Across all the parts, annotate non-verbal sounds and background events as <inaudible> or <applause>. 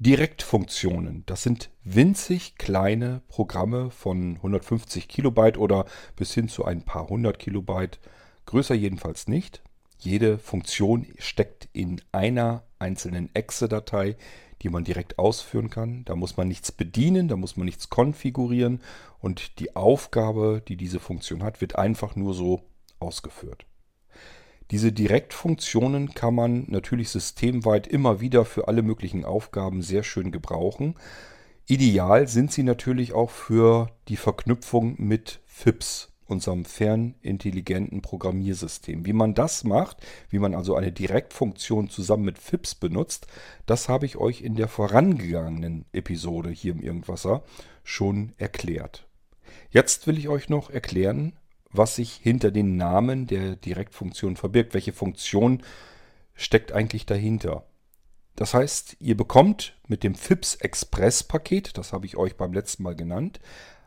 Direktfunktionen. Das sind winzig kleine Programme von 150 Kilobyte oder bis hin zu ein paar hundert Kilobyte. Größer jedenfalls nicht. Jede Funktion steckt in einer einzelnen Exe-Datei, die man direkt ausführen kann. Da muss man nichts bedienen, da muss man nichts konfigurieren und die Aufgabe, die diese Funktion hat, wird einfach nur so ausgeführt. Diese Direktfunktionen kann man natürlich systemweit immer wieder für alle möglichen Aufgaben sehr schön gebrauchen. Ideal sind sie natürlich auch für die Verknüpfung mit FIPS, unserem fernintelligenten Programmiersystem. Wie man das macht, wie man also eine Direktfunktion zusammen mit FIPS benutzt, das habe ich euch in der vorangegangenen Episode hier im Irgendwasser schon erklärt. Jetzt will ich euch noch erklären, was sich hinter den Namen der Direktfunktion verbirgt. Welche Funktion steckt eigentlich dahinter? Das heißt, ihr bekommt mit dem FIPS Express Paket, das habe ich euch beim letzten Mal genannt,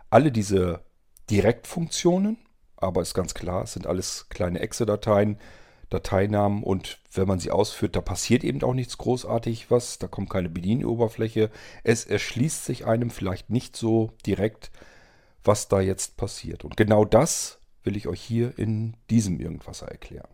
alle diese Direktfunktionen, aber ist ganz klar, es sind alles kleine Exe-Dateien, Dateinamen und wenn man sie ausführt, da passiert eben auch nichts großartig was, da kommt keine Bedienoberfläche. Es erschließt sich einem vielleicht nicht so direkt, was da jetzt passiert. Und genau das will ich euch hier in diesem Irgendwasser erklären.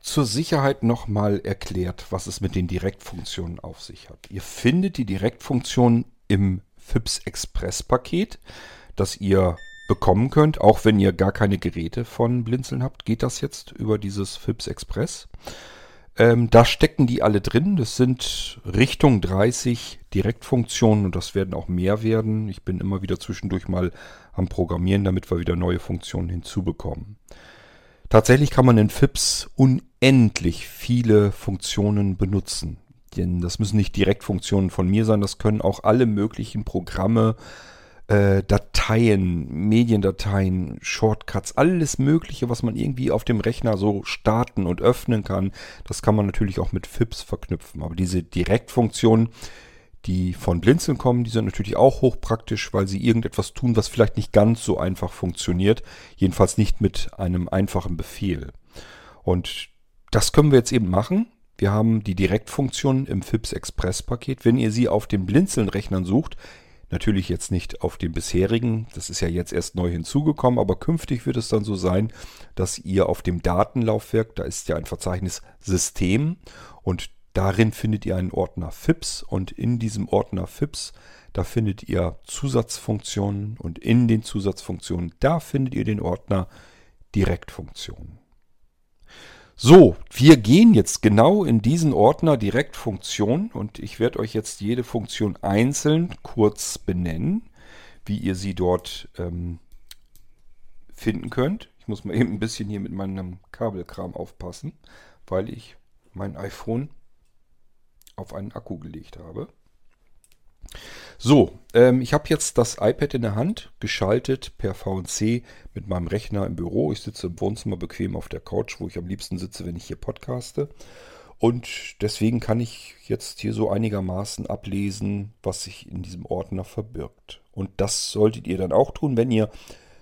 Zur Sicherheit nochmal erklärt, was es mit den Direktfunktionen auf sich hat. Ihr findet die Direktfunktion im FIPS Express Paket das ihr bekommen könnt, auch wenn ihr gar keine Geräte von Blinzeln habt, geht das jetzt über dieses FIPS Express. Ähm, da stecken die alle drin. Das sind Richtung 30 Direktfunktionen und das werden auch mehr werden. Ich bin immer wieder zwischendurch mal am Programmieren, damit wir wieder neue Funktionen hinzubekommen. Tatsächlich kann man in FIPS unendlich viele Funktionen benutzen. Denn das müssen nicht Direktfunktionen von mir sein, das können auch alle möglichen Programme, äh, Dateien, Mediendateien, Shortcuts, alles Mögliche, was man irgendwie auf dem Rechner so starten und öffnen kann. Das kann man natürlich auch mit FIPS verknüpfen. Aber diese Direktfunktionen, die von Blinzeln kommen, die sind natürlich auch hochpraktisch, weil sie irgendetwas tun, was vielleicht nicht ganz so einfach funktioniert. Jedenfalls nicht mit einem einfachen Befehl. Und das können wir jetzt eben machen. Wir haben die Direktfunktion im FIPS Express Paket. Wenn ihr sie auf den Blinzeln-Rechnern sucht, Natürlich jetzt nicht auf dem bisherigen, das ist ja jetzt erst neu hinzugekommen, aber künftig wird es dann so sein, dass ihr auf dem Datenlaufwerk, da ist ja ein Verzeichnis System und darin findet ihr einen Ordner FIPS und in diesem Ordner FIPS, da findet ihr Zusatzfunktionen und in den Zusatzfunktionen, da findet ihr den Ordner Direktfunktionen. So, wir gehen jetzt genau in diesen Ordner direkt Funktion und ich werde euch jetzt jede Funktion einzeln kurz benennen, wie ihr sie dort ähm, finden könnt. Ich muss mal eben ein bisschen hier mit meinem Kabelkram aufpassen, weil ich mein iPhone auf einen Akku gelegt habe. So, ähm, ich habe jetzt das iPad in der Hand, geschaltet per VNC mit meinem Rechner im Büro. Ich sitze im Wohnzimmer bequem auf der Couch, wo ich am liebsten sitze, wenn ich hier podcaste. Und deswegen kann ich jetzt hier so einigermaßen ablesen, was sich in diesem Ordner verbirgt. Und das solltet ihr dann auch tun, wenn ihr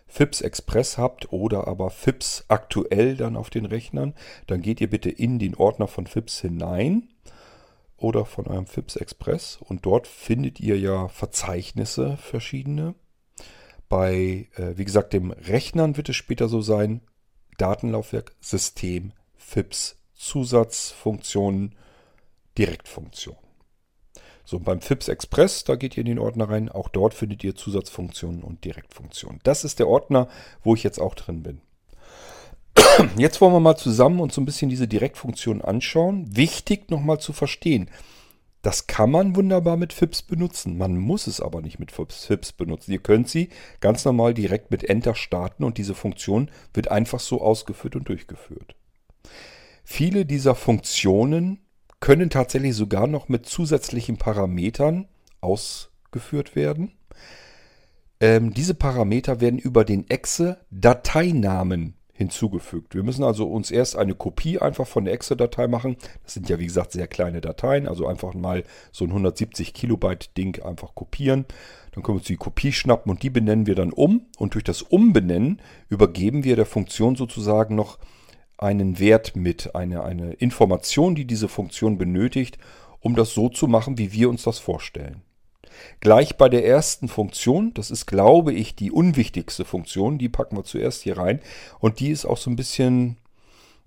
FIPS Express habt oder aber FIPS aktuell dann auf den Rechnern. Dann geht ihr bitte in den Ordner von FIPS hinein oder von eurem FIPS Express und dort findet ihr ja Verzeichnisse verschiedene. Bei, äh, wie gesagt, dem Rechnern wird es später so sein, Datenlaufwerk, System, FIPS, Zusatzfunktionen, Direktfunktionen. So, beim FIPS Express, da geht ihr in den Ordner rein. Auch dort findet ihr Zusatzfunktionen und Direktfunktionen. Das ist der Ordner, wo ich jetzt auch drin bin. Jetzt wollen wir mal zusammen uns so ein bisschen diese Direktfunktion anschauen. Wichtig nochmal zu verstehen, das kann man wunderbar mit FIPS benutzen. Man muss es aber nicht mit FIPS benutzen. Ihr könnt sie ganz normal direkt mit Enter starten und diese Funktion wird einfach so ausgeführt und durchgeführt. Viele dieser Funktionen können tatsächlich sogar noch mit zusätzlichen Parametern ausgeführt werden. Ähm, diese Parameter werden über den Exe Dateinamen hinzugefügt. Wir müssen also uns erst eine Kopie einfach von der Excel-Datei machen. Das sind ja wie gesagt sehr kleine Dateien, also einfach mal so ein 170 Kilobyte Ding einfach kopieren. Dann können wir uns die Kopie schnappen und die benennen wir dann um. Und durch das Umbenennen übergeben wir der Funktion sozusagen noch einen Wert mit, eine, eine Information, die diese Funktion benötigt, um das so zu machen, wie wir uns das vorstellen. Gleich bei der ersten Funktion, das ist, glaube ich, die unwichtigste Funktion, die packen wir zuerst hier rein. Und die ist auch so ein bisschen,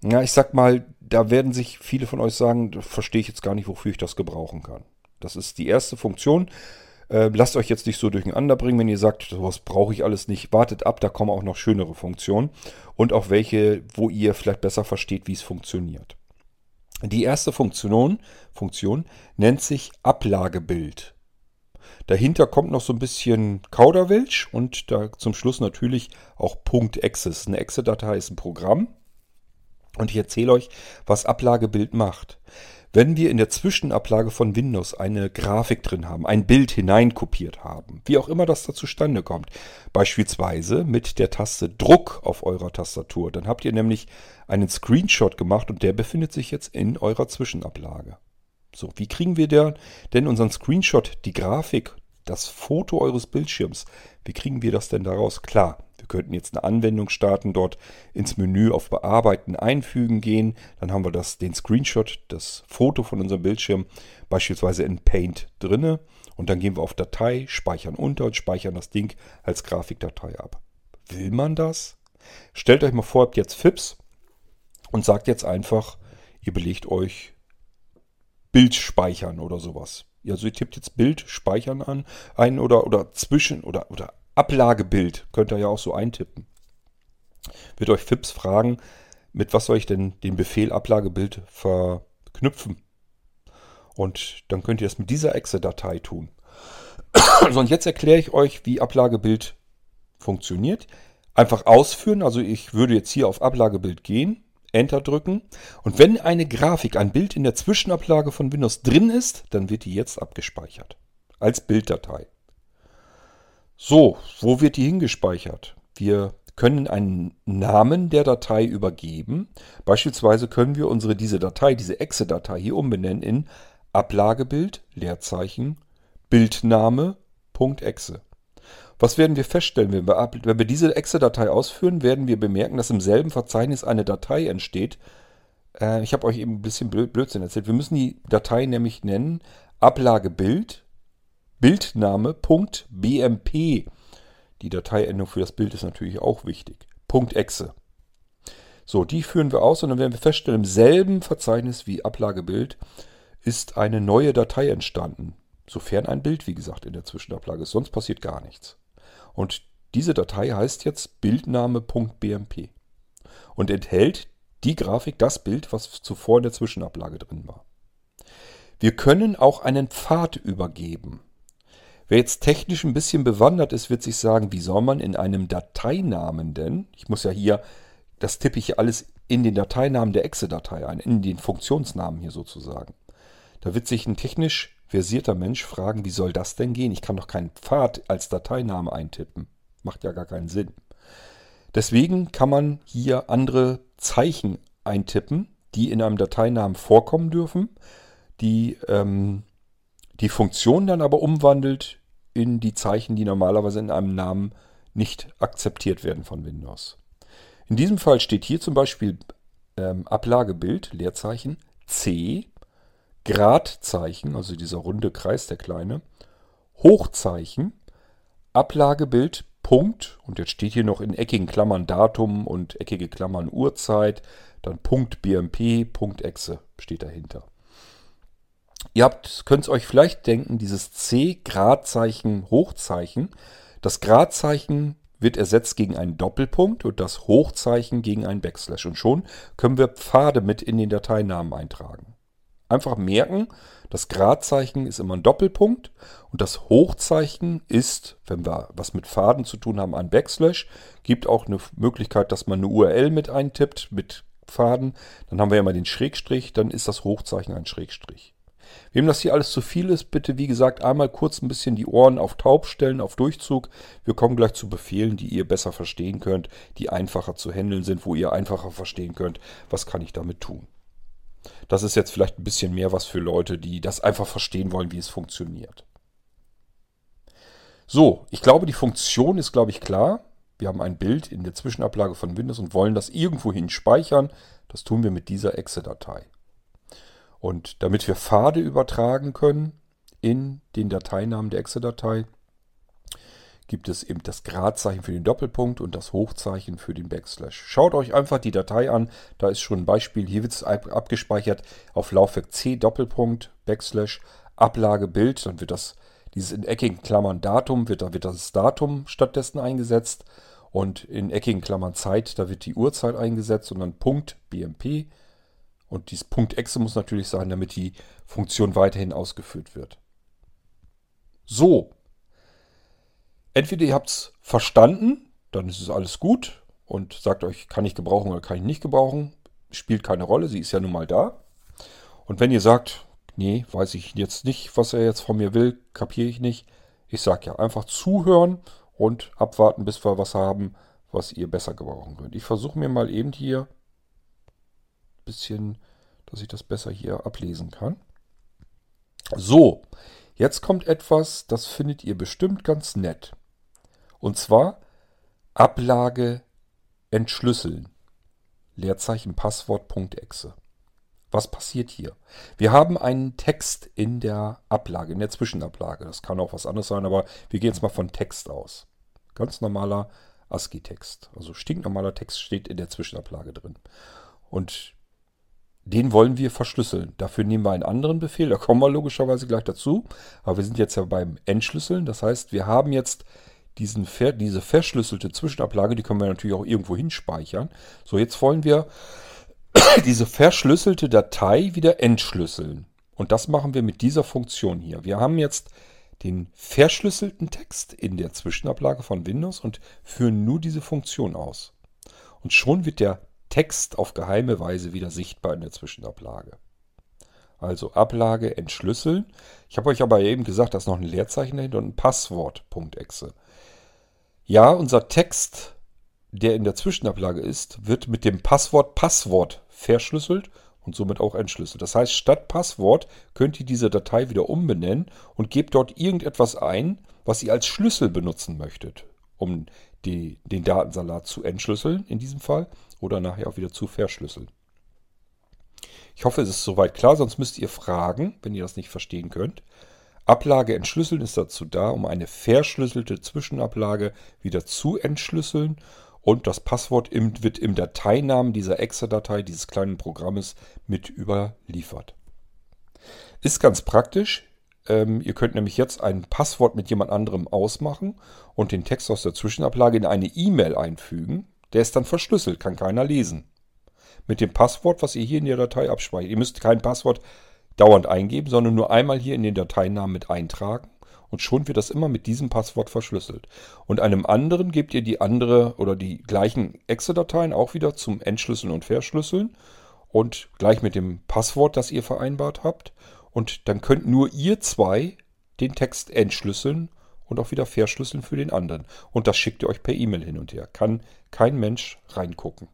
ja, ich sag mal, da werden sich viele von euch sagen, verstehe ich jetzt gar nicht, wofür ich das gebrauchen kann. Das ist die erste Funktion. Äh, lasst euch jetzt nicht so durcheinander bringen, wenn ihr sagt, sowas brauche ich alles nicht. Wartet ab, da kommen auch noch schönere Funktionen und auch welche, wo ihr vielleicht besser versteht, wie es funktioniert. Die erste Funktion, Funktion nennt sich Ablagebild. Dahinter kommt noch so ein bisschen Kauderwelsch und da zum Schluss natürlich auch .exe. Eine Exe-Datei ist ein Programm. Und ich erzähle euch, was Ablagebild macht. Wenn wir in der Zwischenablage von Windows eine Grafik drin haben, ein Bild hineinkopiert haben, wie auch immer das da zustande kommt, beispielsweise mit der Taste Druck auf eurer Tastatur, dann habt ihr nämlich einen Screenshot gemacht und der befindet sich jetzt in eurer Zwischenablage. So, wie kriegen wir denn unseren Screenshot, die Grafik, das Foto eures Bildschirms, wie kriegen wir das denn daraus? Klar, wir könnten jetzt eine Anwendung starten, dort ins Menü auf Bearbeiten einfügen gehen. Dann haben wir das, den Screenshot, das Foto von unserem Bildschirm beispielsweise in Paint drinne. Und dann gehen wir auf Datei, speichern unter und speichern das Ding als Grafikdatei ab. Will man das? Stellt euch mal vor, ihr habt jetzt FIPS und sagt jetzt einfach, ihr belegt euch Bild speichern oder sowas. Also ihr tippt jetzt Bild speichern an, ein oder, oder zwischen oder, oder Ablagebild könnt ihr ja auch so eintippen. Wird euch FIPS fragen, mit was soll ich denn den Befehl Ablagebild verknüpfen? Und dann könnt ihr das mit dieser Exe-Datei tun. <clears throat> so, und jetzt erkläre ich euch, wie Ablagebild funktioniert. Einfach ausführen, also ich würde jetzt hier auf Ablagebild gehen, Enter drücken. Und wenn eine Grafik, ein Bild in der Zwischenablage von Windows drin ist, dann wird die jetzt abgespeichert. Als Bilddatei. So, wo wird die hingespeichert? Wir können einen Namen der Datei übergeben. Beispielsweise können wir unsere diese Datei, diese Exe-Datei hier umbenennen in Ablagebild, Leerzeichen, Bildname, .exe. Was werden wir feststellen, wenn wir, wenn wir diese Exe-Datei ausführen, werden wir bemerken, dass im selben Verzeichnis eine Datei entsteht. Äh, ich habe euch eben ein bisschen Blödsinn erzählt. Wir müssen die Datei nämlich nennen Ablagebild, Bildname.bmp. Die Dateiendung für das Bild ist natürlich auch wichtig. .exe. So, die führen wir aus und dann werden wir feststellen, im selben Verzeichnis wie Ablagebild ist eine neue Datei entstanden. Sofern ein Bild, wie gesagt, in der Zwischenablage ist. Sonst passiert gar nichts. Und diese Datei heißt jetzt Bildname.bmp und enthält die Grafik, das Bild, was zuvor in der Zwischenablage drin war. Wir können auch einen Pfad übergeben. Wer jetzt technisch ein bisschen bewandert ist, wird sich sagen, wie soll man in einem Dateinamen denn, ich muss ja hier, das tippe ich alles in den Dateinamen der Exe-Datei ein, in den Funktionsnamen hier sozusagen. Da wird sich ein technisch versierter Mensch fragen, wie soll das denn gehen? Ich kann doch keinen Pfad als Dateiname eintippen. Macht ja gar keinen Sinn. Deswegen kann man hier andere Zeichen eintippen, die in einem Dateinamen vorkommen dürfen, die ähm, die Funktion dann aber umwandelt in die Zeichen, die normalerweise in einem Namen nicht akzeptiert werden von Windows. In diesem Fall steht hier zum Beispiel ähm, Ablagebild, Leerzeichen, C Gradzeichen, also dieser runde Kreis, der kleine, Hochzeichen, Ablagebild, Punkt, und jetzt steht hier noch in eckigen Klammern Datum und eckige Klammern Uhrzeit, dann Punkt BMP, Punkt Exe steht dahinter. Ihr könnt es euch vielleicht denken, dieses C, Gradzeichen, Hochzeichen, das Gradzeichen wird ersetzt gegen einen Doppelpunkt und das Hochzeichen gegen einen Backslash. Und schon können wir Pfade mit in den Dateinamen eintragen. Einfach merken, das Gradzeichen ist immer ein Doppelpunkt und das Hochzeichen ist, wenn wir was mit Faden zu tun haben, ein Backslash. Gibt auch eine Möglichkeit, dass man eine URL mit eintippt mit Faden. Dann haben wir ja mal den Schrägstrich, dann ist das Hochzeichen ein Schrägstrich. Wem das hier alles zu viel ist, bitte wie gesagt einmal kurz ein bisschen die Ohren auf taub stellen, auf Durchzug. Wir kommen gleich zu Befehlen, die ihr besser verstehen könnt, die einfacher zu handeln sind, wo ihr einfacher verstehen könnt, was kann ich damit tun. Das ist jetzt vielleicht ein bisschen mehr was für Leute, die das einfach verstehen wollen, wie es funktioniert. So, ich glaube, die Funktion ist, glaube ich, klar. Wir haben ein Bild in der Zwischenablage von Windows und wollen das irgendwohin speichern. Das tun wir mit dieser Exe-Datei. Und damit wir Pfade übertragen können in den Dateinamen der Exe-Datei, gibt es eben das Gradzeichen für den Doppelpunkt und das Hochzeichen für den Backslash. Schaut euch einfach die Datei an, da ist schon ein Beispiel. Hier wird es abgespeichert auf Laufwerk C Doppelpunkt Backslash Ablage Bild. Dann wird das dieses in eckigen Klammern Datum wird da wird das Datum stattdessen eingesetzt und in eckigen Klammern Zeit da wird die Uhrzeit eingesetzt und dann Punkt BMP und dieses Punkt Exe muss natürlich sein, damit die Funktion weiterhin ausgeführt wird. So. Entweder ihr habt es verstanden, dann ist es alles gut und sagt euch, kann ich gebrauchen oder kann ich nicht gebrauchen. Spielt keine Rolle, sie ist ja nun mal da. Und wenn ihr sagt, nee, weiß ich jetzt nicht, was er jetzt von mir will, kapiere ich nicht. Ich sage ja, einfach zuhören und abwarten, bis wir was haben, was ihr besser gebrauchen könnt. Ich versuche mir mal eben hier bisschen, dass ich das besser hier ablesen kann. So, jetzt kommt etwas, das findet ihr bestimmt ganz nett. Und zwar Ablage entschlüsseln. Leerzeichen Passwort.exe. Was passiert hier? Wir haben einen Text in der Ablage, in der Zwischenablage. Das kann auch was anderes sein, aber wir gehen jetzt mal von Text aus. Ganz normaler ASCII-Text. Also stinknormaler Text steht in der Zwischenablage drin. Und den wollen wir verschlüsseln. Dafür nehmen wir einen anderen Befehl, da kommen wir logischerweise gleich dazu. Aber wir sind jetzt ja beim Entschlüsseln. Das heißt, wir haben jetzt diesen, diese verschlüsselte Zwischenablage, die können wir natürlich auch irgendwo hinspeichern. So, jetzt wollen wir <coughs> diese verschlüsselte Datei wieder entschlüsseln. Und das machen wir mit dieser Funktion hier. Wir haben jetzt den verschlüsselten Text in der Zwischenablage von Windows und führen nur diese Funktion aus. Und schon wird der Text auf geheime Weise wieder sichtbar in der Zwischenablage. Also Ablage entschlüsseln. Ich habe euch aber eben gesagt, da ist noch ein Leerzeichen dahinter und ein Passwort.exe. Ja, unser Text, der in der Zwischenablage ist, wird mit dem Passwort Passwort verschlüsselt und somit auch entschlüsselt. Das heißt, statt Passwort könnt ihr diese Datei wieder umbenennen und gebt dort irgendetwas ein, was ihr als Schlüssel benutzen möchtet, um die, den Datensalat zu entschlüsseln in diesem Fall oder nachher auch wieder zu verschlüsseln. Ich hoffe, es ist soweit klar, sonst müsst ihr fragen, wenn ihr das nicht verstehen könnt. Ablage entschlüsseln ist dazu da, um eine verschlüsselte Zwischenablage wieder zu entschlüsseln und das Passwort wird im Dateinamen dieser Exe-Datei dieses kleinen Programmes mit überliefert. Ist ganz praktisch. Ähm, ihr könnt nämlich jetzt ein Passwort mit jemand anderem ausmachen und den Text aus der Zwischenablage in eine E-Mail einfügen. Der ist dann verschlüsselt, kann keiner lesen. Mit dem Passwort, was ihr hier in der Datei abspeichert. Ihr müsst kein Passwort dauernd eingeben, sondern nur einmal hier in den Dateinamen mit eintragen. Und schon wird das immer mit diesem Passwort verschlüsselt. Und einem anderen gebt ihr die andere oder die gleichen Exe-Dateien auch wieder zum Entschlüsseln und Verschlüsseln. Und gleich mit dem Passwort, das ihr vereinbart habt. Und dann könnt nur ihr zwei den Text entschlüsseln und auch wieder verschlüsseln für den anderen. Und das schickt ihr euch per E-Mail hin und her. Kann kein Mensch reingucken.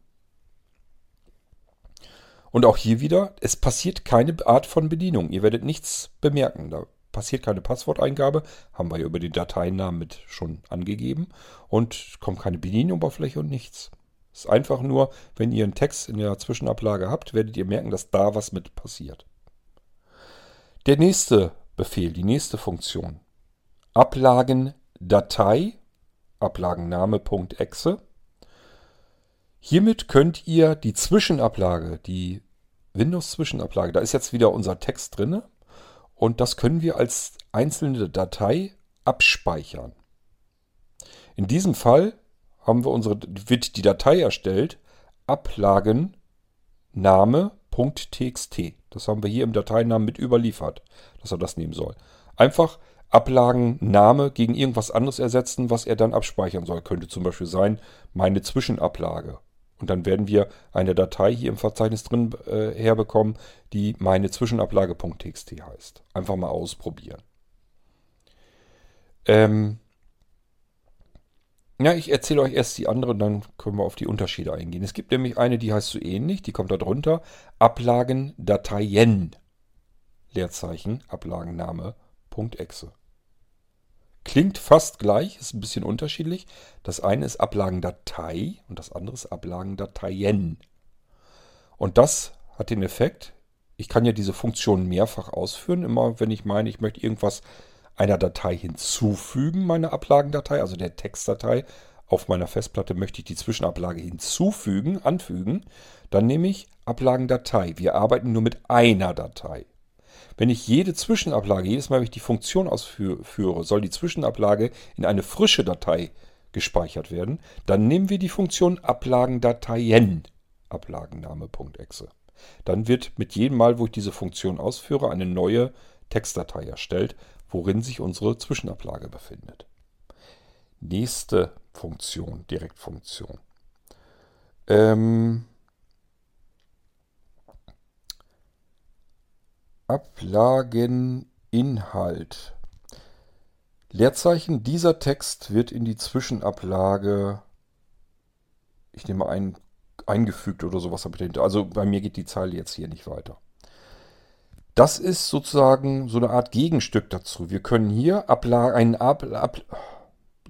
Und auch hier wieder, es passiert keine Art von Bedienung. Ihr werdet nichts bemerken. Da passiert keine Passworteingabe. Haben wir ja über den Dateinamen mit schon angegeben. Und kommt keine Bedienoberfläche und nichts. Es ist einfach nur, wenn ihr einen Text in der Zwischenablage habt, werdet ihr merken, dass da was mit passiert. Der nächste Befehl, die nächste Funktion. Ablagendatei, Ablagenname.exe. Hiermit könnt ihr die Zwischenablage, die Windows-Zwischenablage, da ist jetzt wieder unser Text drin und das können wir als einzelne Datei abspeichern. In diesem Fall haben wir unsere, wird die Datei erstellt, Ablagenname.txt. Das haben wir hier im Dateinamen mit überliefert, dass er das nehmen soll. Einfach Ablagenname gegen irgendwas anderes ersetzen, was er dann abspeichern soll. Könnte zum Beispiel sein, meine Zwischenablage Und dann werden wir eine Datei hier im Verzeichnis drin äh, herbekommen, die meine Zwischenablage.txt heißt. Einfach mal ausprobieren. Ähm ja, ich erzähle euch erst die andere und dann können wir auf die Unterschiede eingehen. Es gibt nämlich eine, die heißt so ähnlich, die kommt da drunter. Ablagen Dateien. Leerzeichen, Ablagenname, .exe. Klingt fast gleich, ist ein bisschen unterschiedlich. Das eine ist Ablagendatei und das andere ist Ablagendateien. Und das hat den Effekt, ich kann ja diese Funktion mehrfach ausführen. Immer wenn ich meine, ich möchte irgendwas einer Datei hinzufügen, meine Ablagendatei, also der Textdatei, auf meiner Festplatte möchte ich die Zwischenablage hinzufügen, anfügen, dann nehme ich Ablagendatei. Wir arbeiten nur mit einer Datei. Wenn ich jede Zwischenablage, jedes Mal, wenn ich die Funktion ausführe, soll die Zwischenablage in eine frische Datei gespeichert werden, dann nehmen wir die Funktion Ablagendateien, Ablagenname.exe. Dann wird mit jedem Mal, wo ich diese Funktion ausführe, eine neue Textdatei erstellt, worin sich unsere Zwischenablage befindet. Nächste Funktion, Direktfunktion. Ähm, Ablageninhalt. Leerzeichen, dieser Text wird in die Zwischenablage, ich nehme ein, eingefügt oder sowas habe dahinter. Also bei mir geht die Zeile jetzt hier nicht weiter. Das ist sozusagen so eine Art Gegenstück dazu. Wir können hier Abla einen Ab, Ab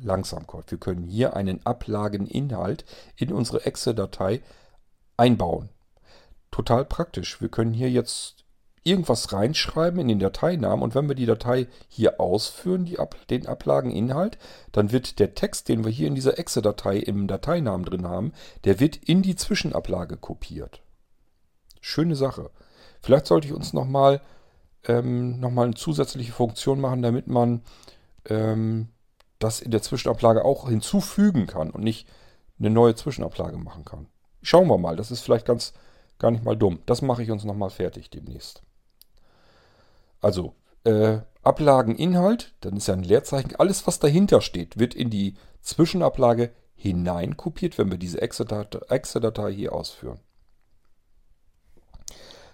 langsam Gott, wir können hier einen Ablageninhalt in unsere Exe-Datei einbauen. Total praktisch. Wir können hier jetzt irgendwas reinschreiben in den Dateinamen und wenn wir die Datei hier ausführen, die den Ablageninhalt, dann wird der Text, den wir hier in dieser Exe-Datei im Dateinamen drin haben, der wird in die Zwischenablage kopiert. Schöne Sache. Vielleicht sollte ich uns nochmal ähm, noch eine zusätzliche Funktion machen, damit man ähm, das in der Zwischenablage auch hinzufügen kann und nicht eine neue Zwischenablage machen kann. Schauen wir mal, das ist vielleicht ganz gar nicht mal dumm. Das mache ich uns nochmal fertig demnächst. Also äh, Ablageninhalt, dann ist ja ein Leerzeichen. Alles, was dahinter steht, wird in die Zwischenablage hineinkopiert, wenn wir diese Exe-Datei hier ausführen.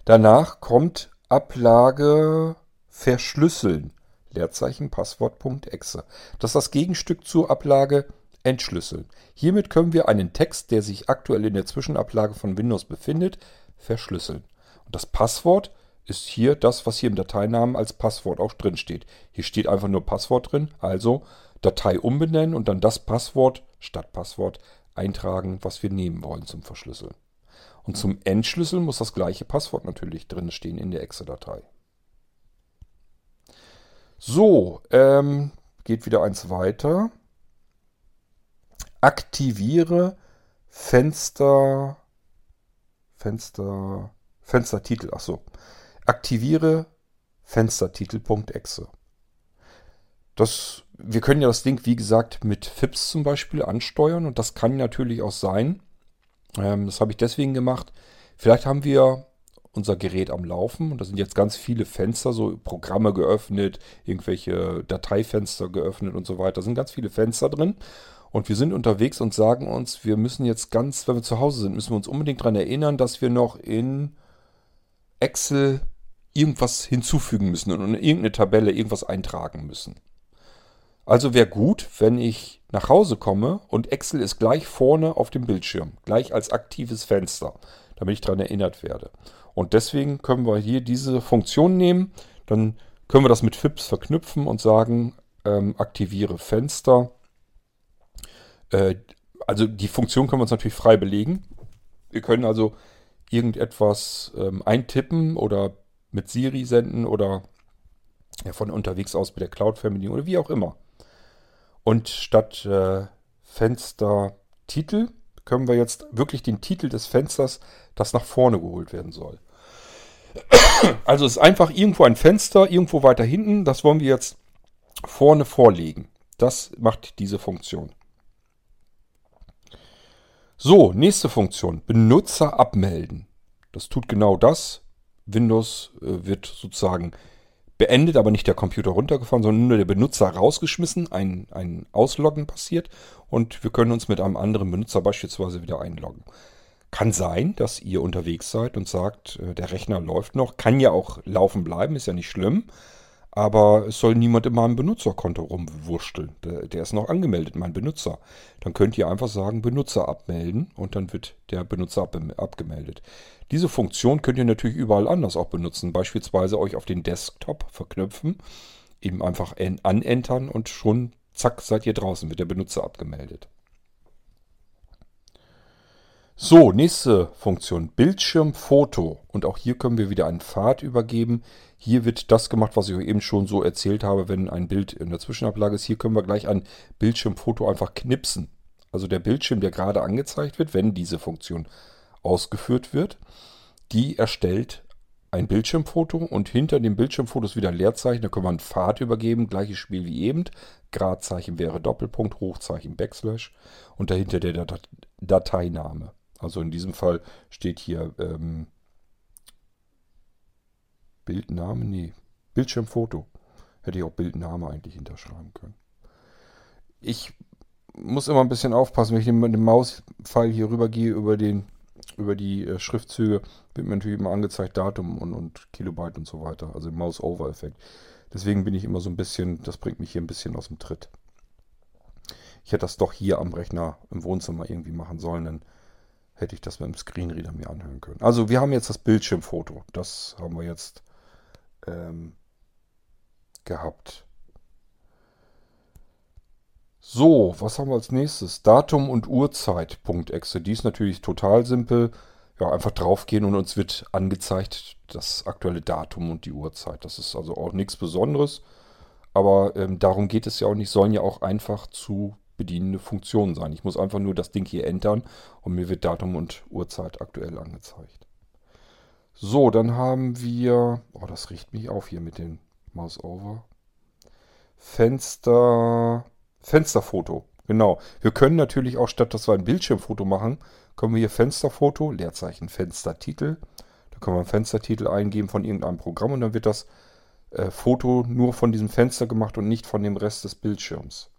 Danach kommt Ablage verschlüsseln. Leerzeichen Passwort.exe. Das ist das Gegenstück zur Ablage entschlüsseln. Hiermit können wir einen Text, der sich aktuell in der Zwischenablage von Windows befindet, verschlüsseln. Und das Passwort ist hier das, was hier im Dateinamen als Passwort auch drin steht. Hier steht einfach nur Passwort drin, also Datei umbenennen und dann das Passwort statt Passwort eintragen, was wir nehmen wollen zum Verschlüsseln. Und zum Entschlüsseln muss das gleiche Passwort natürlich drin stehen in der Exe-Datei. So, ähm, geht wieder eins weiter. Aktiviere Fenster, Fenster, Fenstertitel. Achso. Aktiviere Fenstertitel.exe. Das, wir können ja das Ding, wie gesagt, mit FIPS zum Beispiel ansteuern und das kann natürlich auch sein. Ähm, das habe ich deswegen gemacht. Vielleicht haben wir unser Gerät am Laufen und da sind jetzt ganz viele Fenster, so Programme geöffnet, irgendwelche Dateifenster geöffnet und so weiter. Da sind ganz viele Fenster drin und wir sind unterwegs und sagen uns, wir müssen jetzt ganz, wenn wir zu Hause sind, müssen wir uns unbedingt daran erinnern, dass wir noch in Excel irgendwas hinzufügen müssen und in irgendeine Tabelle irgendwas eintragen müssen. Also wäre gut, wenn ich nach Hause komme und Excel ist gleich vorne auf dem Bildschirm, gleich als aktives Fenster, damit ich daran erinnert werde. Und deswegen können wir hier diese Funktion nehmen, dann können wir das mit FIPS verknüpfen und sagen, ähm, aktiviere Fenster. Äh, also die Funktion können wir uns natürlich frei belegen. Wir können also irgendetwas ähm, eintippen oder mit Siri senden oder ja, von unterwegs aus mit der Cloud-Fernbedienung oder wie auch immer. Und statt äh, Fenstertitel können wir jetzt wirklich den Titel des Fensters, das nach vorne geholt werden soll. Also es ist einfach irgendwo ein Fenster, irgendwo weiter hinten. Das wollen wir jetzt vorne vorlegen. Das macht diese Funktion. So, nächste Funktion. Benutzer abmelden. Das tut genau das. Windows äh, wird sozusagen beendet, aber nicht der Computer runtergefahren, sondern nur der Benutzer rausgeschmissen, ein, ein Ausloggen passiert und wir können uns mit einem anderen Benutzer beispielsweise wieder einloggen. Kann sein, dass ihr unterwegs seid und sagt, äh, der Rechner läuft noch. Kann ja auch laufen bleiben, ist ja nicht schlimm. Aber es soll niemand in meinem Benutzerkonto rumwurschteln. Der, der, ist noch angemeldet, mein Benutzer. Dann könnt ihr einfach sagen, Benutzer abmelden und dann wird der Benutzer ab, abgemeldet. Diese Funktion könnt ihr natürlich überall anders auch benutzen. Beispielsweise euch auf den Desktop verknüpfen, eben einfach anentern und schon zack seid ihr draußen, wird der Benutzer abgemeldet. So, nächste Funktion, Bildschirmfoto. Und auch hier können wir wieder einen Pfad übergeben. Hier wird das gemacht, was ich euch eben schon so erzählt habe, wenn ein Bild in der Zwischenablage ist. Hier können wir gleich ein Bildschirmfoto einfach knipsen. Also der Bildschirm, der gerade angezeigt wird, wenn diese Funktion ausgeführt wird, die erstellt ein Bildschirmfoto und hinter dem Bildschirmfoto ist wieder ein Leerzeichen. Da können wir einen Pfad übergeben, gleiches Spiel wie eben. Gradzeichen wäre Doppelpunkt, Hochzeichen Backslash und dahinter der Dateiname. Also in diesem Fall steht hier ähm, Bildname, nee, Bildschirmfoto. Hätte ich auch Bildname eigentlich hinterschreiben können. Ich muss immer ein bisschen aufpassen, wenn ich mit dem Mauspfeil hier rüber gehe über, den, über die äh, Schriftzüge, wird mir natürlich immer angezeigt Datum und, und Kilobyte und so weiter, also Mouse-Over-Effekt. Deswegen bin ich immer so ein bisschen, das bringt mich hier ein bisschen aus dem Tritt. Ich hätte das doch hier am Rechner im Wohnzimmer irgendwie machen sollen, dann hätte ich das mit dem Screenreader mir anhören können. Also wir haben jetzt das Bildschirmfoto. Das haben wir jetzt ähm, gehabt. So, was haben wir als nächstes? Datum und Uhrzeit.exe. Die ist natürlich total simpel. Ja, einfach draufgehen und uns wird angezeigt das aktuelle Datum und die Uhrzeit. Das ist also auch nichts Besonderes. Aber ähm, darum geht es ja auch nicht. Sollen ja auch einfach zu bedienende Funktionen sein. Ich muss einfach nur das Ding hier entern und mir wird Datum und Uhrzeit aktuell angezeigt. So, dann haben wir, oh, das riecht mich auf hier mit dem Mouse Over. Fenster, Fensterfoto. Genau. Wir können natürlich auch statt, dass wir ein Bildschirmfoto machen, können wir hier Fensterfoto, Leerzeichen Fenstertitel. Da können wir einen Fenstertitel eingeben von irgendeinem Programm und dann wird das äh, Foto nur von diesem Fenster gemacht und nicht von dem Rest des Bildschirms.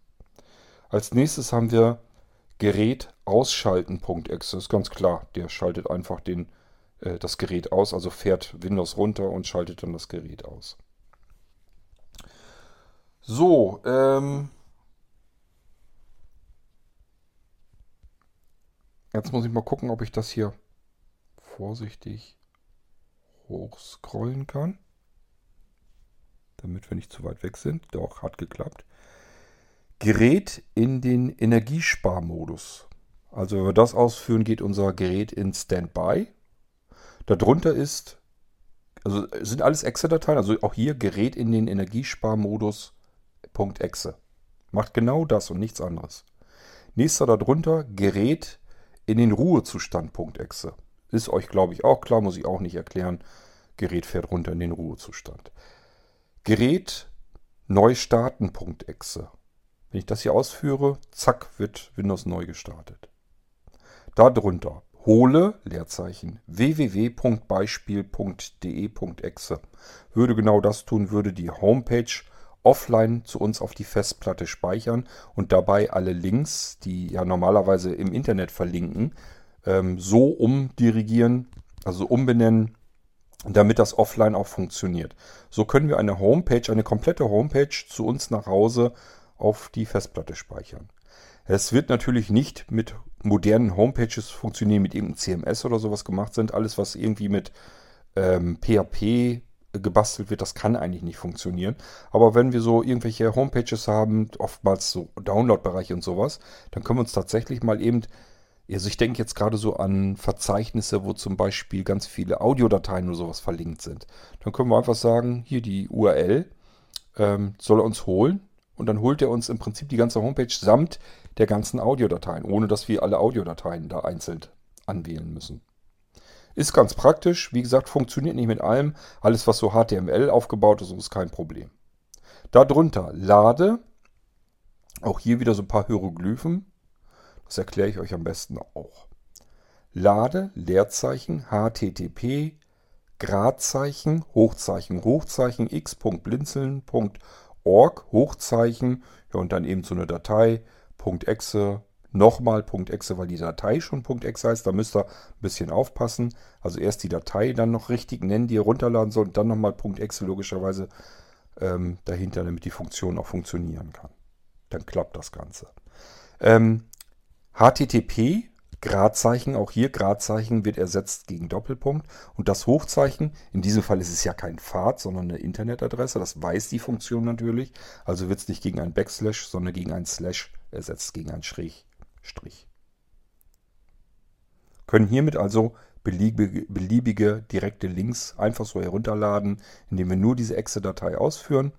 Als nächstes haben wir Gerät ausschalten.exe. Das ist ganz klar, der schaltet einfach den, äh, das Gerät aus, also fährt Windows runter und schaltet dann das Gerät aus. So, ähm, jetzt muss ich mal gucken, ob ich das hier vorsichtig hochscrollen kann. Damit wir nicht zu weit weg sind. Doch, hat geklappt. Gerät in den Energiesparmodus. Also wenn wir das ausführen, geht unser Gerät in Standby. Darunter ist, also sind alles Exe-Dateien, also auch hier Gerät in den Energiesparmodus.exe. Macht genau das und nichts anderes. Nächster darunter, Gerät in den Ruhezustand.exe. Ist euch, glaube ich, auch klar, muss ich auch nicht erklären. Gerät fährt runter in den Ruhezustand. Gerät neu starten.exe. Wenn ich das hier ausführe, zack, wird Windows neu gestartet. Darunter hole Leerzeichen www.beispiel.de.exe. Würde genau das tun, würde die Homepage offline zu uns auf die Festplatte speichern und dabei alle Links, die ja normalerweise im Internet verlinken, ähm, so umdirigieren, also umbenennen, damit das offline auch funktioniert. So können wir eine Homepage, eine komplette Homepage zu uns nach Hause auf die Festplatte speichern. Es wird natürlich nicht mit modernen Homepages funktionieren, mit irgendeinem CMS oder sowas gemacht sind. Alles, was irgendwie mit ähm, PHP gebastelt wird, das kann eigentlich nicht funktionieren. Aber wenn wir so irgendwelche Homepages haben, oftmals so Download-Bereiche und sowas, dann können wir uns tatsächlich mal eben, also ich denke jetzt gerade so an Verzeichnisse, wo zum Beispiel ganz viele Audiodateien oder sowas verlinkt sind. Dann können wir einfach sagen, hier die URL ähm, soll er uns holen und dann holt er uns im Prinzip die ganze Homepage samt der ganzen Audiodateien, ohne dass wir alle Audiodateien da einzeln anwählen müssen. Ist ganz praktisch, wie gesagt, funktioniert nicht mit allem. Alles, was so HTML aufgebaut ist, ist kein Problem. Darunter lade, auch hier wieder so ein paar Hieroglyphen. Das erkläre ich euch am besten auch. Lade, Leerzeichen, HTTP, Gradzeichen, Hochzeichen, Hochzeichen, x.blinzeln.org, Hochzeichen, ja, und dann eben so eine Datei, .exe, nochmal .exe, weil die Datei schon .exe heißt. Da müsst ihr ein bisschen aufpassen. Also erst die Datei dann noch richtig nennen, die ihr runterladen sollt, und dann nochmal .exe logischerweise ähm, dahinter, damit die Funktion auch funktionieren kann. Dann klappt das Ganze. Ähm, HTTP, Gradzeichen, auch hier Gradzeichen wird ersetzt gegen Doppelpunkt. Und das Hochzeichen, in diesem Fall ist es ja kein Pfad, sondern eine Internetadresse. Das weiß die Funktion natürlich. Also wird es nicht gegen ein Backslash, sondern gegen ein Slash ersetzt, gegen ein Strich. Strich. Können hiermit also beliebige, beliebige direkte Links einfach so herunterladen, indem wir nur diese Exe-Datei ausführen.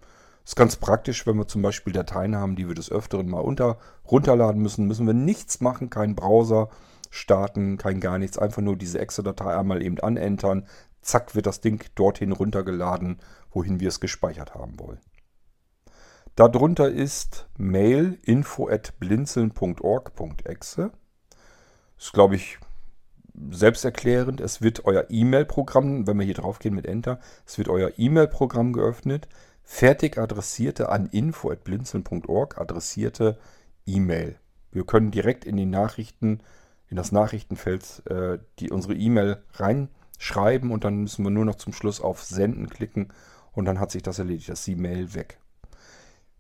Ist ganz praktisch, wenn wir zum Beispiel Dateien haben, die wir des Öfteren mal unter, runterladen müssen. Müssen wir nichts machen, keinen Browser starten, kein gar nichts. Einfach nur diese Exe-Datei einmal eben anentern. Zack, wird das Ding dorthin runtergeladen, wohin wir es gespeichert haben wollen. Darunter ist mail info at blinzeln.org.exe. Ist, glaube ich, selbsterklärend. Es wird euer E-Mail-Programm, wenn wir hier drauf gehen mit Enter, es wird euer E-Mail-Programm geöffnet. Fertig adressierte an info at blinzeln.org adressierte E-Mail. Wir können direkt in die Nachrichten, in das Nachrichtenfeld äh, die, unsere E-Mail reinschreiben und dann müssen wir nur noch zum Schluss auf Senden klicken und dann hat sich das erledigt. Das ist die Mail weg.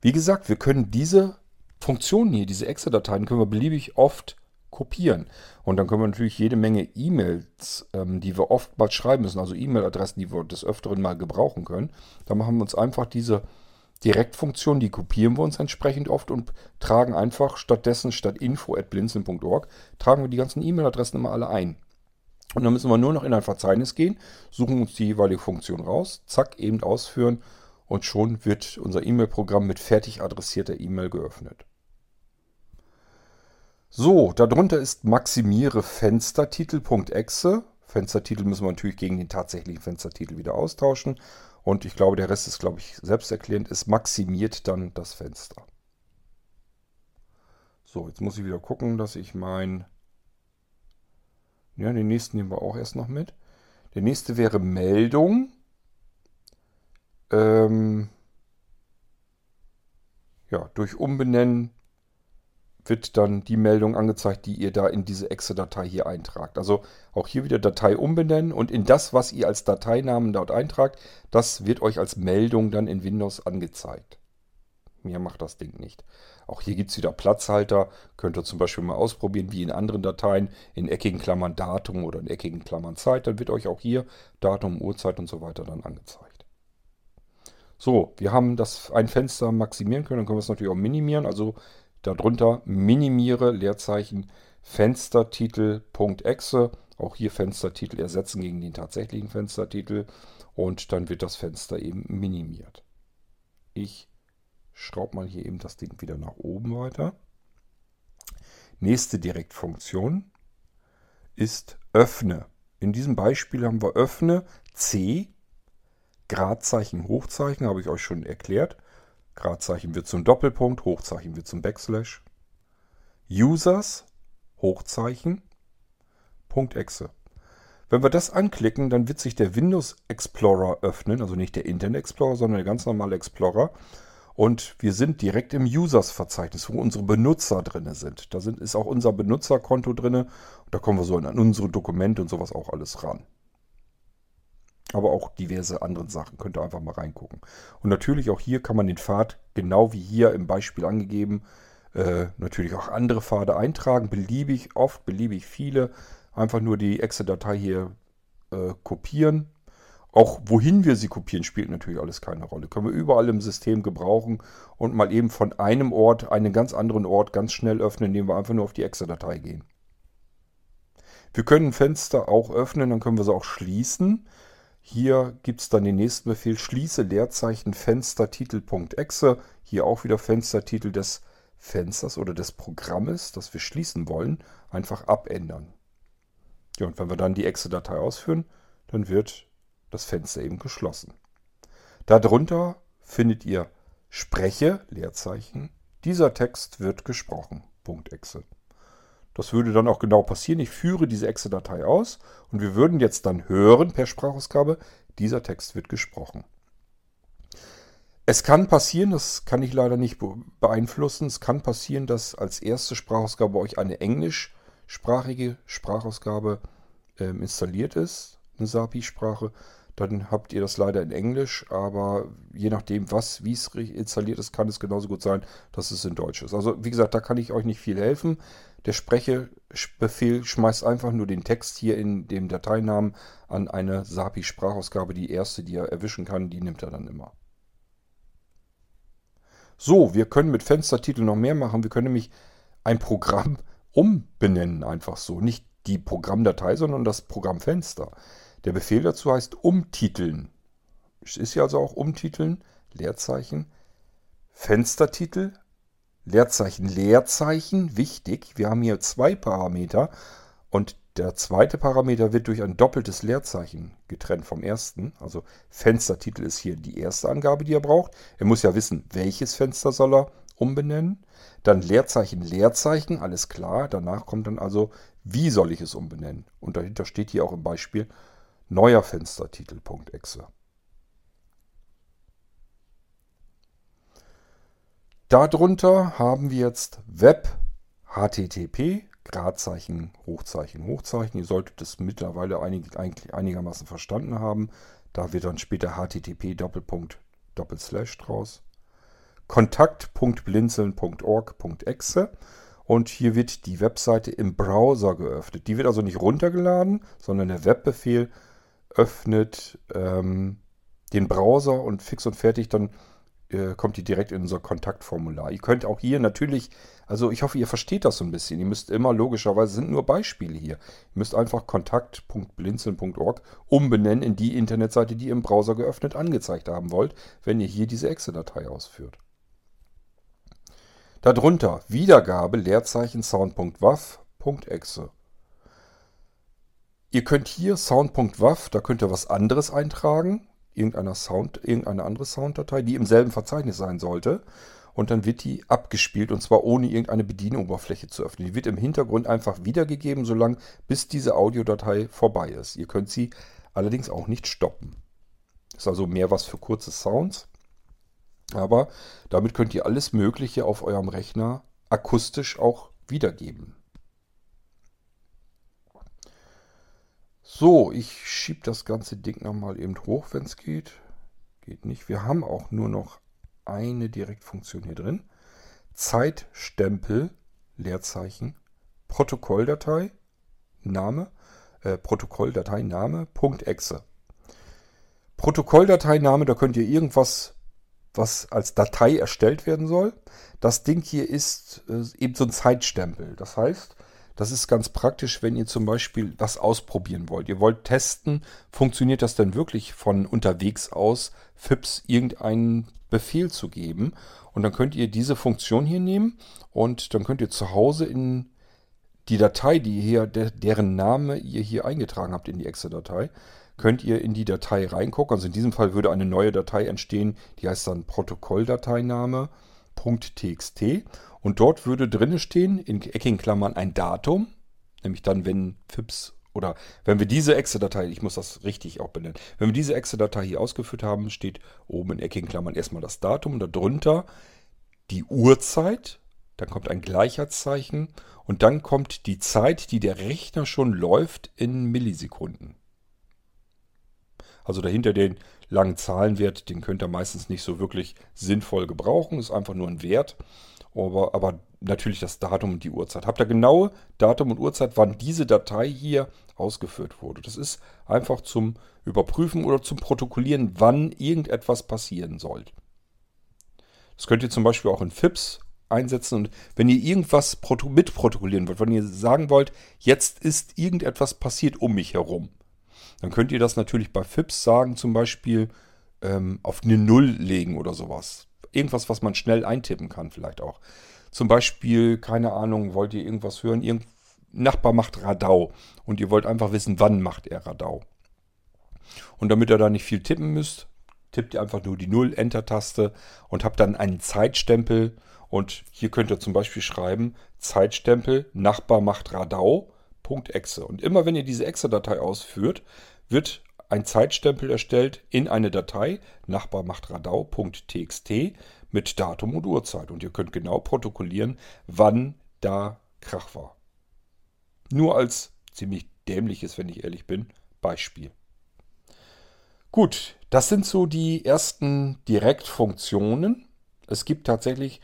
Wie gesagt, wir können diese Funktionen hier, diese Exe-Dateien, können wir beliebig oft kopieren. Und dann können wir natürlich jede Menge E-Mails, ähm, die wir oftmals schreiben müssen, also E-Mail-Adressen, die wir des Öfteren mal gebrauchen können. Da machen wir uns einfach diese Direktfunktion, die kopieren wir uns entsprechend oft und tragen einfach stattdessen statt info at blinzeln.org, tragen wir die ganzen E-Mail-Adressen immer alle ein. Und dann müssen wir nur noch in ein Verzeichnis gehen, suchen uns die jeweilige Funktion raus, zack, eben ausführen und schon wird unser E-Mail-Programm mit fertig adressierter E-Mail geöffnet. So, darunter ist maximiere Fenstertitel.exe. Fenstertitel müssen wir natürlich gegen den tatsächlichen Fenstertitel wieder austauschen. Und ich glaube, der Rest ist, glaube ich, selbsterklärend. Es maximiert dann das Fenster. So, jetzt muss ich wieder gucken, dass ich mein... Ja, den nächsten nehmen wir auch erst noch mit. Der nächste wäre Meldung. Ähm ja, durch Umbenennen wird dann die Meldung angezeigt, die ihr da in diese Exe-Datei hier eintragt. Also auch hier wieder Datei umbenennen und in das, was ihr als Dateinamen dort eintragt, das wird euch als Meldung dann in Windows angezeigt. Mehr macht das Ding nicht. Auch hier gibt es wieder Platzhalter. Könnt ihr zum Beispiel mal ausprobieren, wie in anderen Dateien, in eckigen Klammern Datum oder in eckigen Klammern Zeit. Dann wird euch auch hier Datum, Uhrzeit und so weiter dann angezeigt. So, wir haben das ein Fenster maximieren können, dann können wir es natürlich auch minimieren. Also Darunter minimiere Leerzeichen Fenstertitel.exe. Auch hier Fenstertitel ersetzen gegen den tatsächlichen Fenstertitel und dann wird das Fenster eben minimiert. Ich schraube mal hier eben das Ding wieder nach oben weiter. Nächste Direktfunktion ist Öffne. In diesem Beispiel haben wir Öffne C, Gradzeichen, Hochzeichen, habe ich euch schon erklärt. Gradzeichen wird zum Doppelpunkt, Hochzeichen wird zum Backslash. Users, Hochzeichen, Punkt .exe. Wenn wir das anklicken, dann wird sich der Windows Explorer öffnen, also nicht der Internet Explorer, sondern der ganz normale Explorer. Und wir sind direkt im Users-Verzeichnis, wo unsere Benutzer drin sind. Da sind, ist auch unser Benutzerkonto drin. Da kommen wir so an unsere Dokumente und sowas auch alles ran aber auch diverse andere Sachen. Könnt ihr einfach mal reingucken. Und natürlich auch hier kann man den Pfad, genau wie hier im Beispiel angegeben, äh, natürlich auch andere Pfade eintragen. Beliebig oft, beliebig viele. Einfach nur die Excel-Datei hier äh, kopieren. Auch wohin wir sie kopieren, spielt natürlich alles keine Rolle. Können wir überall im System gebrauchen und mal eben von einem Ort einen ganz anderen Ort ganz schnell öffnen, indem wir einfach nur auf die Excel-Datei gehen. Wir können Fenster auch öffnen, dann können wir sie auch schließen. Hier gibt es dann den nächsten Befehl, schließe Leerzeichen Fenstertitel.exe. Hier auch wieder Fenstertitel des Fensters oder des Programmes, das wir schließen wollen, einfach abändern. Ja, und wenn wir dann die Exe-Datei ausführen, dann wird das Fenster eben geschlossen. Darunter findet ihr Spreche, Leerzeichen. Dieser Text wird gesprochen. .exe. Das würde dann auch genau passieren. Ich führe diese Exe-Datei aus und wir würden jetzt dann hören per Sprachausgabe, dieser Text wird gesprochen. Es kann passieren, das kann ich leider nicht beeinflussen, es kann passieren, dass als erste Sprachausgabe euch eine englischsprachige Sprachausgabe ähm, installiert ist, eine SAPI-Sprache. Dann habt ihr das leider in Englisch, aber je nachdem, was, wie es installiert ist, kann es genauso gut sein, dass es in Deutsch ist. Also wie gesagt, da kann ich euch nicht viel helfen. Der Sprechebefehl schmeißt einfach nur den Text hier in dem Dateinamen an eine SAPI-Sprachausgabe. Die erste, die er erwischen kann, die nimmt er dann immer. So, wir können mit Fenstertitel noch mehr machen. Wir können nämlich ein Programm umbenennen, einfach so. Nicht die Programmdatei, sondern das Programmfenster. Der Befehl dazu heißt umtiteln. Es ist ja also auch umtiteln, Leerzeichen, Fenstertitel, Leerzeichen, Leerzeichen, wichtig. Wir haben hier zwei Parameter und der zweite Parameter wird durch ein doppeltes Leerzeichen getrennt vom ersten. Also Fenstertitel ist hier die erste Angabe, die er braucht. Er muss ja wissen, welches Fenster soll er umbenennen. Dann Leerzeichen, Leerzeichen, alles klar. Danach kommt dann also, wie soll ich es umbenennen? Und dahinter steht hier auch im Beispiel neuer Fenstertitel.exe. Darunter haben wir jetzt Web HTTP Gradzeichen, Hochzeichen, Hochzeichen. Ihr solltet es mittlerweile einig, einig, einigermaßen verstanden haben. Da wird dann später HTTP Doppelpunkt Doppelslash draus. Kontakt.blinzeln.org.exe und hier wird die Webseite im Browser geöffnet. Die wird also nicht runtergeladen, sondern der Webbefehl öffnet ähm, den Browser und fix und fertig dann äh, kommt die direkt in unser Kontaktformular. Ihr könnt auch hier natürlich, also ich hoffe, ihr versteht das so ein bisschen. Ihr müsst immer logischerweise, sind nur Beispiele hier. Ihr müsst einfach kontakt.blinzeln.org umbenennen in die Internetseite, die ihr im Browser geöffnet angezeigt haben wollt, wenn ihr hier diese Exe-Datei ausführt. Darunter Wiedergabe Leerzeichen sound.wav.exe. Ihr könnt hier sound.wav, da könnt ihr was anderes eintragen irgendeiner Sound, irgendeine andere Sounddatei, die im selben Verzeichnis sein sollte. Und dann wird die abgespielt und zwar ohne irgendeine Bedienoberfläche zu öffnen. Die wird im Hintergrund einfach wiedergegeben, solange bis diese Audiodatei vorbei ist. Ihr könnt sie allerdings auch nicht stoppen. Ist also mehr was für kurze Sounds. Aber damit könnt ihr alles Mögliche auf eurem Rechner akustisch auch wiedergeben. So, ich schiebe das ganze Ding nochmal eben hoch, wenn es geht. Geht nicht. Wir haben auch nur noch eine Direktfunktion hier drin. Zeitstempel, Leerzeichen, Protokolldatei, Name, äh, Protokolldatei, Name, .exe. Protokolldateiname, da könnt ihr irgendwas, was als Datei erstellt werden soll. Das Ding hier ist äh, eben so ein Zeitstempel. Das heißt, das ist ganz praktisch, wenn ihr zum Beispiel was ausprobieren wollt. Ihr wollt testen, funktioniert das denn wirklich von unterwegs aus, FIPS irgendeinen Befehl zu geben. Und dann könnt ihr diese Funktion hier nehmen und dann könnt ihr zu Hause in die Datei, die hier, deren Name ihr hier eingetragen habt in die Exe-Datei, könnt ihr in die Datei reingucken. Also in diesem Fall würde eine neue Datei entstehen, die heißt dann Protokolldateiname.txt und dort würde drinne stehen, in eckigen Klammern, ein Datum, nämlich dann, wenn FIPS oder wenn wir diese Exe-Datei, ich muss das richtig auch benennen, wenn wir diese Exe-Datei hier ausgeführt haben, steht oben in eckigen Klammern erstmal das Datum und darunter die Uhrzeit, dann kommt ein Gleichheitszeichen und dann kommt die Zeit, die der Rechner schon läuft in Millisekunden. Also dahinter den langen Zahlenwert, den könnt ihr meistens nicht so wirklich sinnvoll gebrauchen, ist einfach nur ein Wert. Aber, aber natürlich das Datum und die Uhrzeit. Habt ihr genaue Datum und Uhrzeit, wann diese Datei hier ausgeführt wurde. Das ist einfach zum Überprüfen oder zum Protokollieren, wann irgendetwas passieren soll. Das könnt ihr zum Beispiel auch in FIPS einsetzen und wenn ihr irgendwas mitprotokollieren wollt, wenn ihr sagen wollt, jetzt ist irgendetwas passiert um mich herum, dann könnt ihr das natürlich bei FIPS sagen, zum Beispiel ähm, auf eine Null legen oder sowas irgendwas, was man schnell eintippen kann, vielleicht auch. Zum Beispiel, keine Ahnung, wollt ihr irgendwas hören, irgend Nachbar macht Radau und ihr wollt einfach wissen, wann macht er Radau. Und damit ihr da nicht viel tippen müsst, tippt ihr einfach nur die 0 Enter-Taste und habt dann einen Zeitstempel. Und hier könnt ihr zum Beispiel schreiben, Zeitstempel, Nachbar macht Radau, Punkt .exe. Und immer wenn ihr diese Exe-Datei ausführt, wird ein Zeitstempel erstellt in eine Datei nachbarmachtradau.txt mit Datum und Uhrzeit. Und ihr könnt genau protokollieren, wann da Krach war. Nur als ziemlich dämliches, wenn ich ehrlich bin, Beispiel. Gut, das sind so die ersten Direktfunktionen. Es gibt tatsächlich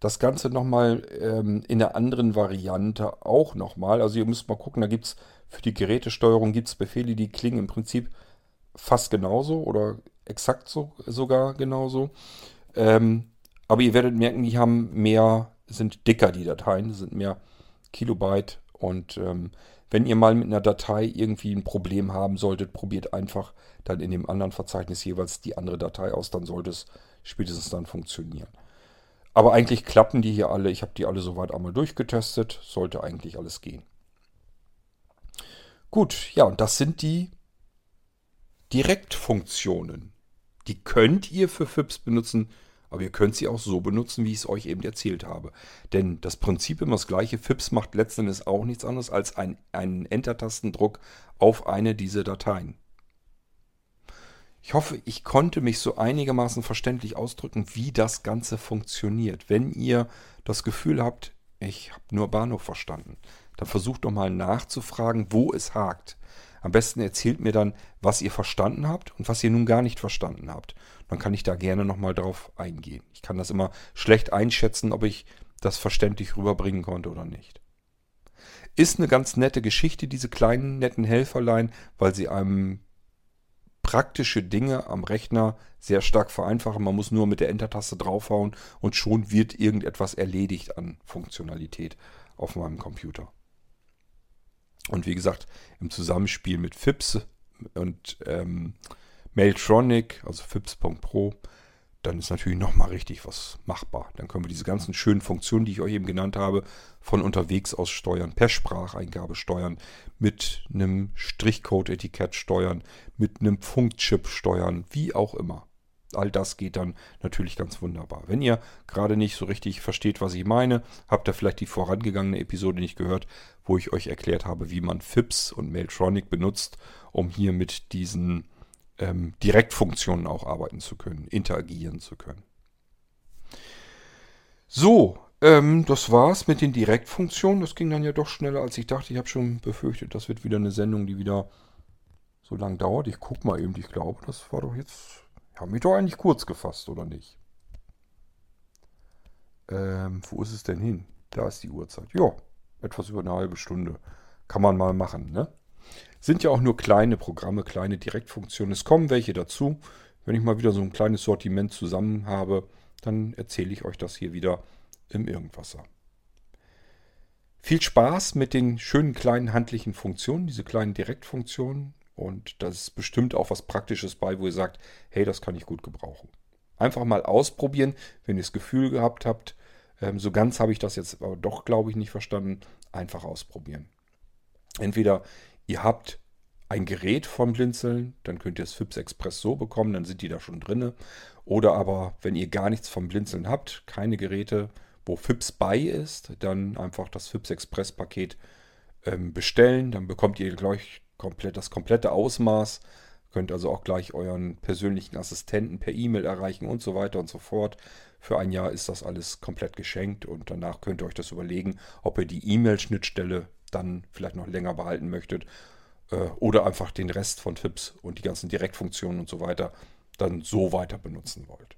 das Ganze nochmal ähm, in einer anderen Variante auch nochmal. Also ihr müsst mal gucken, da gibt es für die Gerätesteuerung gibt's Befehle, die klingen im Prinzip fast genauso oder exakt so, sogar genauso. Ähm, aber ihr werdet merken, die haben mehr, sind dicker, die Dateien, sind mehr Kilobyte. Und ähm, wenn ihr mal mit einer Datei irgendwie ein Problem haben solltet, probiert einfach dann in dem anderen Verzeichnis jeweils die andere Datei aus, dann sollte es spätestens dann funktionieren. Aber eigentlich klappen die hier alle. Ich habe die alle soweit einmal durchgetestet. Sollte eigentlich alles gehen. Gut, ja, und das sind die Direktfunktionen. Die könnt ihr für FIPS benutzen, aber ihr könnt sie auch so benutzen, wie ich es euch eben erzählt habe. Denn das Prinzip immer das gleiche. FIPS macht letzten Endes auch nichts anderes als ein, einen Enter-Tastendruck auf eine dieser Dateien. Ich hoffe, ich konnte mich so einigermaßen verständlich ausdrücken, wie das Ganze funktioniert. Wenn ihr das Gefühl habt, ich habe nur Bahnhof verstanden, dann versucht doch mal nachzufragen, wo es hakt. Am besten erzählt mir dann, was ihr verstanden habt und was ihr nun gar nicht verstanden habt. Dann kann ich da gerne nochmal drauf eingehen. Ich kann das immer schlecht einschätzen, ob ich das verständlich rüberbringen konnte oder nicht. Ist eine ganz nette Geschichte, diese kleinen netten Helferlein, weil sie einem praktische Dinge am Rechner sehr stark vereinfachen. Man muss nur mit der Enter-Taste draufhauen und schon wird irgendetwas erledigt an Funktionalität auf meinem Computer. Und wie gesagt, im Zusammenspiel mit FIPS und ähm, Mailtronic, also FIPS.pro, dann ist natürlich nochmal richtig was machbar. Dann können wir diese ganzen schönen Funktionen, die ich euch eben genannt habe, von unterwegs aus steuern, per Spracheingabe steuern, mit einem Strichcode-Etikett steuern, mit einem Funkchip steuern, wie auch immer. All das geht dann natürlich ganz wunderbar. Wenn ihr gerade nicht so richtig versteht, was ich meine, habt ihr vielleicht die vorangegangene Episode nicht gehört, wo ich euch erklärt habe, wie man FIPS und Mailtronic benutzt, um hier mit diesen ähm, Direktfunktionen auch arbeiten zu können, interagieren zu können. So, ähm, das war's mit den Direktfunktionen. Das ging dann ja doch schneller, als ich dachte. Ich habe schon befürchtet, das wird wieder eine Sendung, die wieder so lang dauert. Ich guck mal eben, ich glaube, das war doch jetzt. Ich habe mich doch eigentlich kurz gefasst, oder nicht? Ähm, wo ist es denn hin? Da ist die Uhrzeit. Ja, etwas über eine halbe Stunde. Kann man mal machen, ne? Sind ja auch nur kleine Programme, kleine Direktfunktionen. Es kommen welche dazu. Wenn ich mal wieder so ein kleines Sortiment zusammen habe, dann erzähle ich euch das hier wieder im Irgendwasser. Viel Spaß mit den schönen kleinen handlichen Funktionen, diese kleinen Direktfunktionen. Und da ist bestimmt auch was Praktisches bei, wo ihr sagt, hey, das kann ich gut gebrauchen. Einfach mal ausprobieren, wenn ihr das Gefühl gehabt habt, ähm, so ganz habe ich das jetzt aber doch, glaube ich, nicht verstanden. Einfach ausprobieren. Entweder ihr habt ein Gerät vom Blinzeln, dann könnt ihr das FIPS Express so bekommen, dann sind die da schon drin. Oder aber, wenn ihr gar nichts vom Blinzeln habt, keine Geräte, wo FIPS bei ist, dann einfach das FIPS Express Paket ähm, bestellen. Dann bekommt ihr gleich komplett das komplette Ausmaß. Könnt also auch gleich euren persönlichen Assistenten per E-Mail erreichen und so weiter und so fort. Für ein Jahr ist das alles komplett geschenkt und danach könnt ihr euch das überlegen, ob ihr die E-Mail-Schnittstelle dann vielleicht noch länger behalten möchtet äh, oder einfach den Rest von FIPS und die ganzen Direktfunktionen und so weiter dann so weiter benutzen wollt.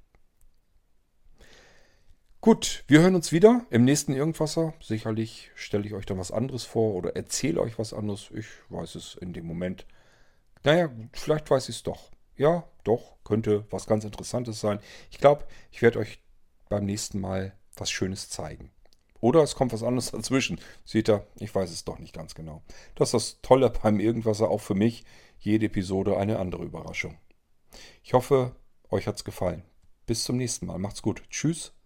Gut, wir hören uns wieder im nächsten Irgendwasser. Sicherlich stelle ich euch dann was anderes vor oder erzähle euch was anderes. Ich weiß es in dem Moment. Naja, vielleicht weiß ich es doch. Ja, doch, könnte was ganz Interessantes sein. Ich glaube, ich werde euch beim nächsten Mal was Schönes zeigen. Oder es kommt was anderes <laughs> dazwischen. Seht ihr, ich weiß es doch nicht ganz genau. Das ist das Tolle beim Irgendwasser, auch für mich. Jede Episode eine andere Überraschung. Ich hoffe, euch hat es gefallen. Bis zum nächsten Mal. Macht's gut. Tschüss,